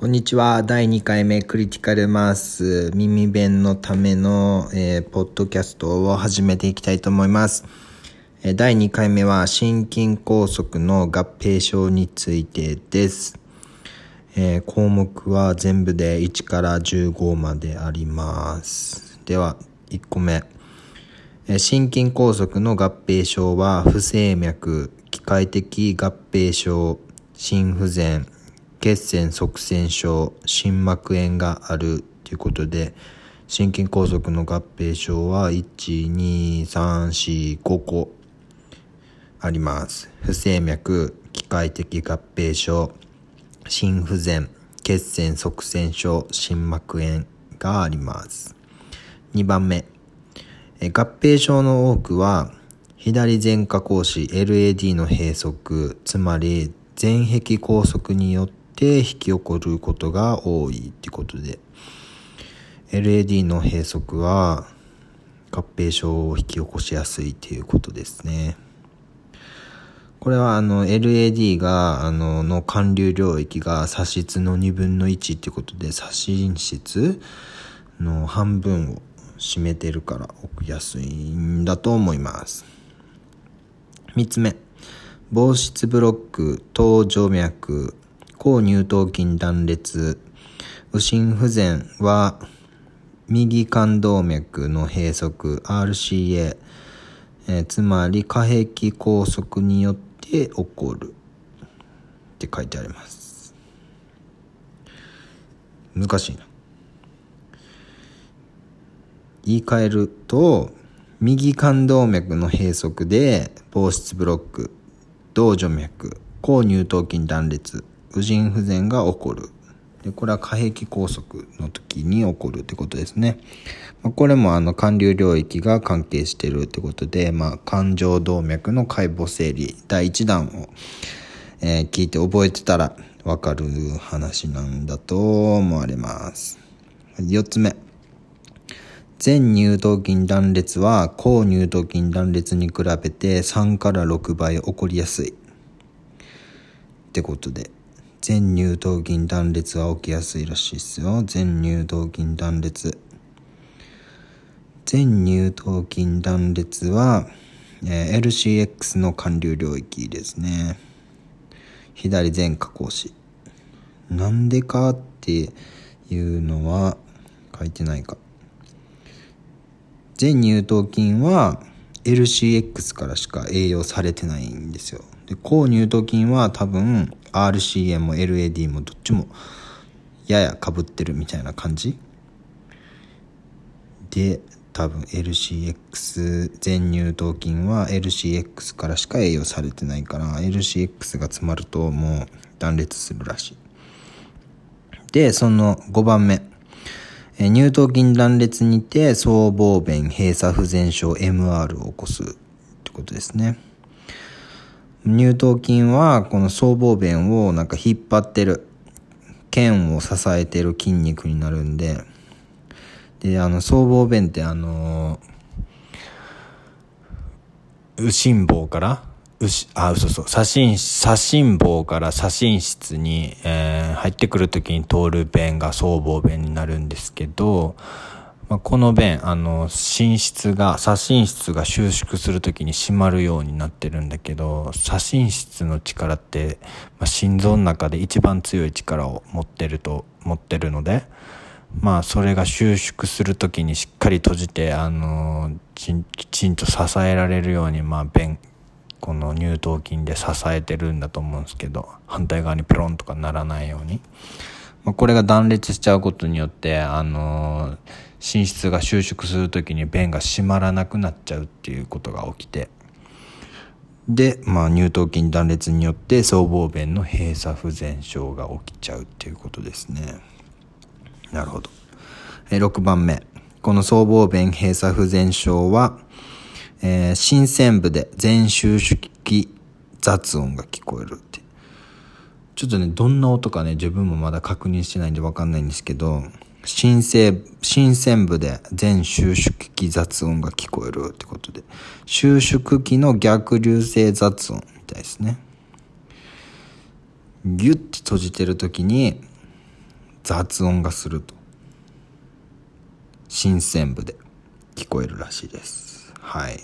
こんにちは。第2回目クリティカルマース耳弁のための、えー、ポッドキャストを始めていきたいと思います。えー、第2回目は心筋梗塞の合併症についてです。えー、項目は全部で1から15まであります。では、1個目。え心筋梗塞の合併症は不整脈、機械的合併症、心不全、血栓塞栓症、心膜炎があるということで、心筋梗塞の合併症は1、2、3、4、5個あります。不整脈、機械的合併症、心不全、血栓塞栓症、心膜炎があります。2番目、合併症の多くは、左前下格子 LAD の閉塞、つまり前壁拘束によってて引き起こることが多いってことで。LAD の閉塞は合併症を引き起こしやすいっていうことですね。これはあの LAD があのの寒流領域が左室の2分の1ってことで左心室の半分を占めてるから起きやすいんだと思います。3つ目。防湿ブロック、頭静脈、抗乳頭筋断裂、右心不全は右冠動脈の閉塞。RCA、えー、つまり下壁拘束によって起こる。って書いてあります。難しいな。言い換えると右冠動脈の閉塞で防湿ブロック動静脈抗乳頭筋断裂。右心不全が起こる。で、これは下壁拘束の時に起こるってことですね。まあ、これもあの、寒流領域が関係してるってことで、まあ、感情動脈の解剖整理、第1弾を、えー、聞いて覚えてたらわかる話なんだと思われます。4つ目。全乳頭筋断裂は、高乳頭筋断裂に比べて3から6倍起こりやすい。ってことで。全乳頭筋断裂は起きやすいらしいですよ。全乳頭筋断裂。全乳頭筋断裂は、えー、LCX の寒流領域ですね。左前下格子。なんでかっていうのは書いてないか。全乳頭筋は LCX からしか栄養されてないんですよ。で、高乳頭筋は多分 RCM も LAD もどっちもややかぶってるみたいな感じ？で多分 LCX 全乳頭筋は LCX からしか栄養されてないから LCX が詰まるともう断裂するらしい。でその5番目。乳頭筋断裂にて僧帽弁閉鎖不全症 MR を起こすってことですね。乳頭筋はこの僧帽弁をなんか引っ張ってる。腱を支えてる筋肉になるんで。であの僧帽弁ってあの右心房から牛あ嘘そう左心左心房から左心室に、えー、入ってくる時に通る弁が僧帽弁になるんですけどまあ、この弁、あの、寝室が、左心室が収縮するときに閉まるようになってるんだけど、左心室の力って、まあ、心臓の中で一番強い力を持ってると、持ってるので、まあ、それが収縮するときにしっかり閉じて、あの、きちんと支えられるように、まあ、弁、この乳頭筋で支えてるんだと思うんですけど、反対側にペロンとかならないように。まあ、これが断裂しちゃうことによって、あのー寝室が収縮する時に便が閉まらなくなっちゃうっていうことが起きて。で、まあ、乳頭筋断裂によって僧帽弁の閉鎖不全症が起きちゃうっていうことですね。なるほど。え6番目。この僧帽弁閉鎖不全症は、えー、心線部で全収縮期雑音が聞こえるって。ちょっとねどんな音かね自分もまだ確認してないんで分かんないんですけど新生、新鮮部で全収縮期雑音が聞こえるってことで、収縮期の逆流性雑音みたいですね。ギュッて閉じてる時に、雑音がすると。新鮮部で聞こえるらしいです。はい。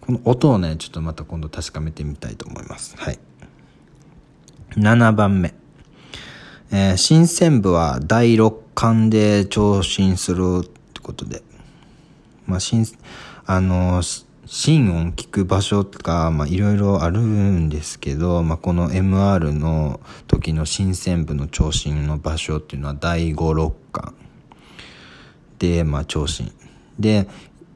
この音をねちょっとまた今度確かめてみたいと思います。はい。7番目。えー、新鮮部は第6巻で聴診するってことでまあ新あの心音聞く場所とか、まあ、いろいろあるんですけど、まあ、この MR の時の新鮮部の聴診の場所っていうのは第5、6巻で、まあ、聴診。で、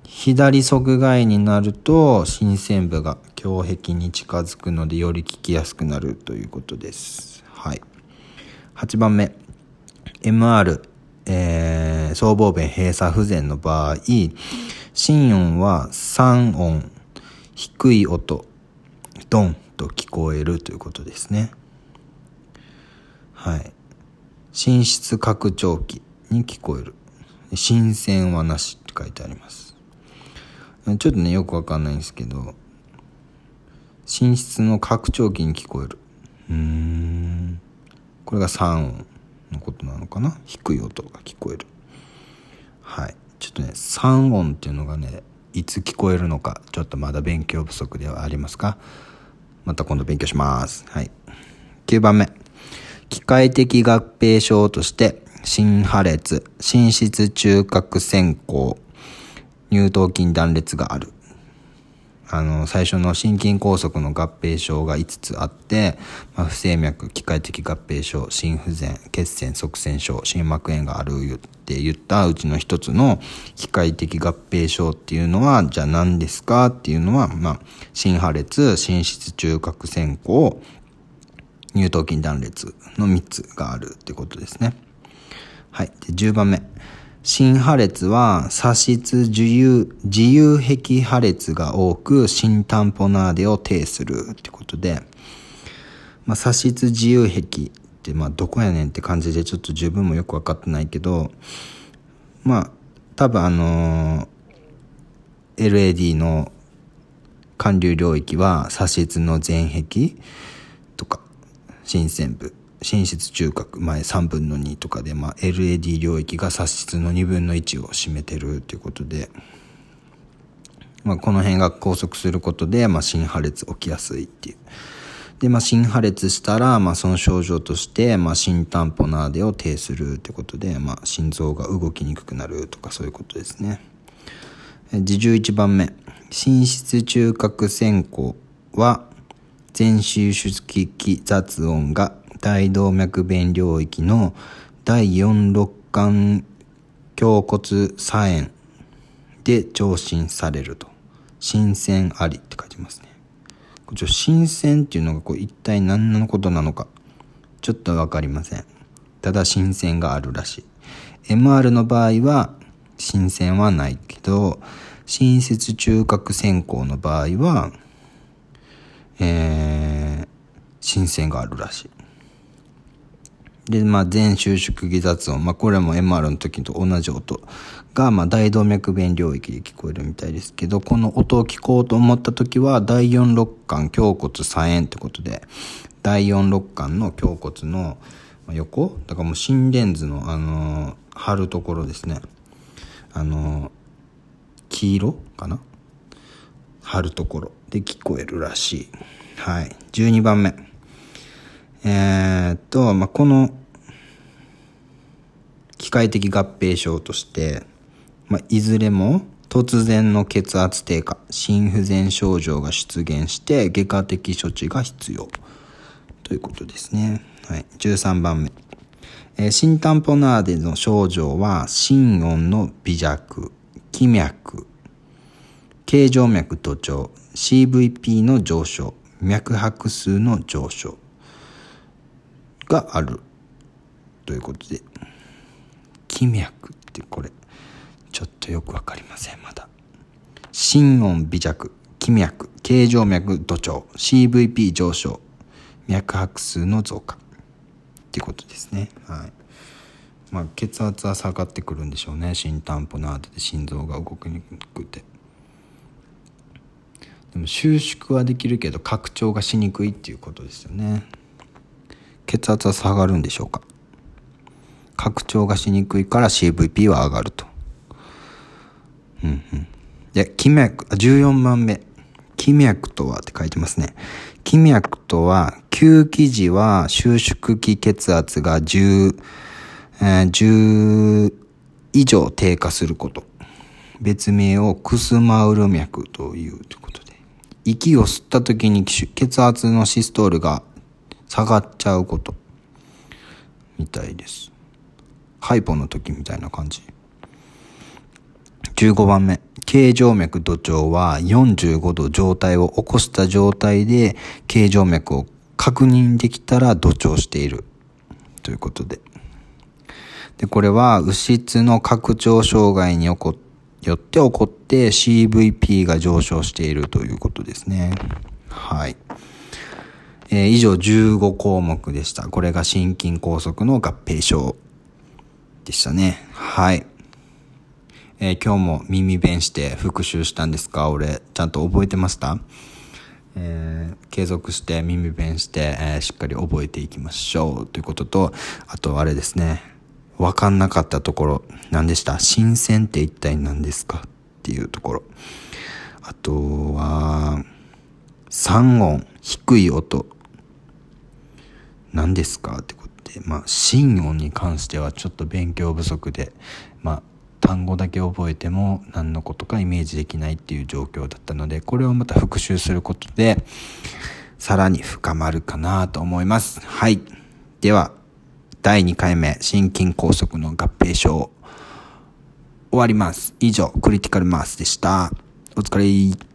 左側外になると、新鮮部が胸壁に近づくので、より聞きやすくなるということです。はい。8番目。MR、えー、僧帽弁閉鎖不全の場合、心音は3音、低い音、ドンと聞こえるということですね。はい。寝室拡張器に聞こえる。新鮮はなしって書いてあります。ちょっとね、よくわかんないんですけど、寝室の拡張器に聞こえる。うーん。これが3音のことなのかな？低い音が聞こえる。はい。ちょっとね3音っていうのがねいつ聞こえるのかちょっとまだ勉強不足ではありますか？また今度勉強します。はい。9番目。機械的合併症として心破裂心室中核線香乳頭筋断裂がある。あの、最初の心筋梗塞の合併症が5つあって、まあ、不整脈、機械的合併症、心不全、血栓塞栓症、心膜炎があるって言ったうちの一つの機械的合併症っていうのは、じゃあ何ですかっていうのは、まあ、心破裂、心室中核線香、乳頭筋断裂の3つがあるってことですね。はい。で、10番目。心破裂は、左室自由、自由壁破裂が多く、心タンポナーデを呈するってことで、まあ、左室自由壁って、まあ、どこやねんって感じでちょっと十分もよくわかってないけど、まあ、多分あのー、LAD の寒流領域は左室の前壁とか、新鮮部寝室中核前3分の2とかで、まあ、LAD 領域が左室の2分の1を占めてるっていうことで、まあ、この辺が拘束することで、まあ、心破裂起きやすいっていう。で、まあ、心破裂したら、まあ、その症状として、まあ、心タンポナーデを呈するってことで、まあ、心臓が動きにくくなるとかそういうことですね。で、11番目。心室中核線香は、全収縮器雑音が大動脈弁領域の第4六管胸骨左炎で聴診されると。新鮮ありって書いてますね。ちょ新鮮っていうのがこう一体何のことなのかちょっとわかりません。ただ新鮮があるらしい。MR の場合は新鮮はないけど、新設中核線香の場合は、えー、新鮮があるらしい。で、まあ、全収縮技雑音。まあ、これも MR の時と同じ音が、まあ、大動脈弁領域で聞こえるみたいですけど、この音を聞こうと思った時は、第4六管胸骨左炎ってことで、第4六管の胸骨の横だからもう心電図の、あのー、貼るところですね。あのー、黄色かな？貼るところで聞こえるらしい。はい。12番目。えー、っと、まあ、この機械的合併症として、まあ、いずれも突然の血圧低下、心不全症状が出現して外科的処置が必要ということですね。はい。13番目。えー、心タンポナーデの症状は心音の微弱、気脈、形状脈徒長、CVP の上昇、脈拍数の上昇があるということで気脈ってこれちょっとよくわかりませんまだ。心音微弱気脈形状脈度長 CVP 上昇脈拍数の増加ってことですね。はい。まあ血圧は下がってくるんでしょうね。心タンポナードで心臓が動きにくくて。でも収縮はできるけど拡張がしにくいっていうことですよね。血圧は下がるんでしょうか？拡張がしにくいから CVP は上がると。うんうん。で、気脈、14番目。気脈とはって書いてますね。気脈とは、吸気時は収縮期血圧が10、えー、10以上低下すること。別名をクスマウル脈というということで。息を吸った時に血圧のシストールが下がっちゃうこと。みたいです。ハイポの時みたいな感じ。15番目。形状脈土調は45度状態を起こした状態で形状脈を確認できたら土調している。ということで。で、これは右質の拡張障害によこよって起こって CVP が上昇しているということですね。はい。えー、以上15項目でした。これが心筋梗塞の合併症でしたね。はい。えー、今日も耳弁して復習したんですか？俺、ちゃんと覚えてました？えー、継続して耳弁して、えー、しっかり覚えていきましょうということと、あとあれですね、わかんなかったところ、何でした？新鮮って一体何ですか？っていうところ。あとは、三音、低い音。何ですか？って、まあ、心音に関してはちょっと勉強不足で、まあ、単語だけ覚えても何のことかイメージできないっていう状況だったので、これをまた復習することで、さらに深まるかなと思います。はい。では、第2回目、心筋梗塞の合併症、終わります。以上、クリティカルマースでした。お疲れ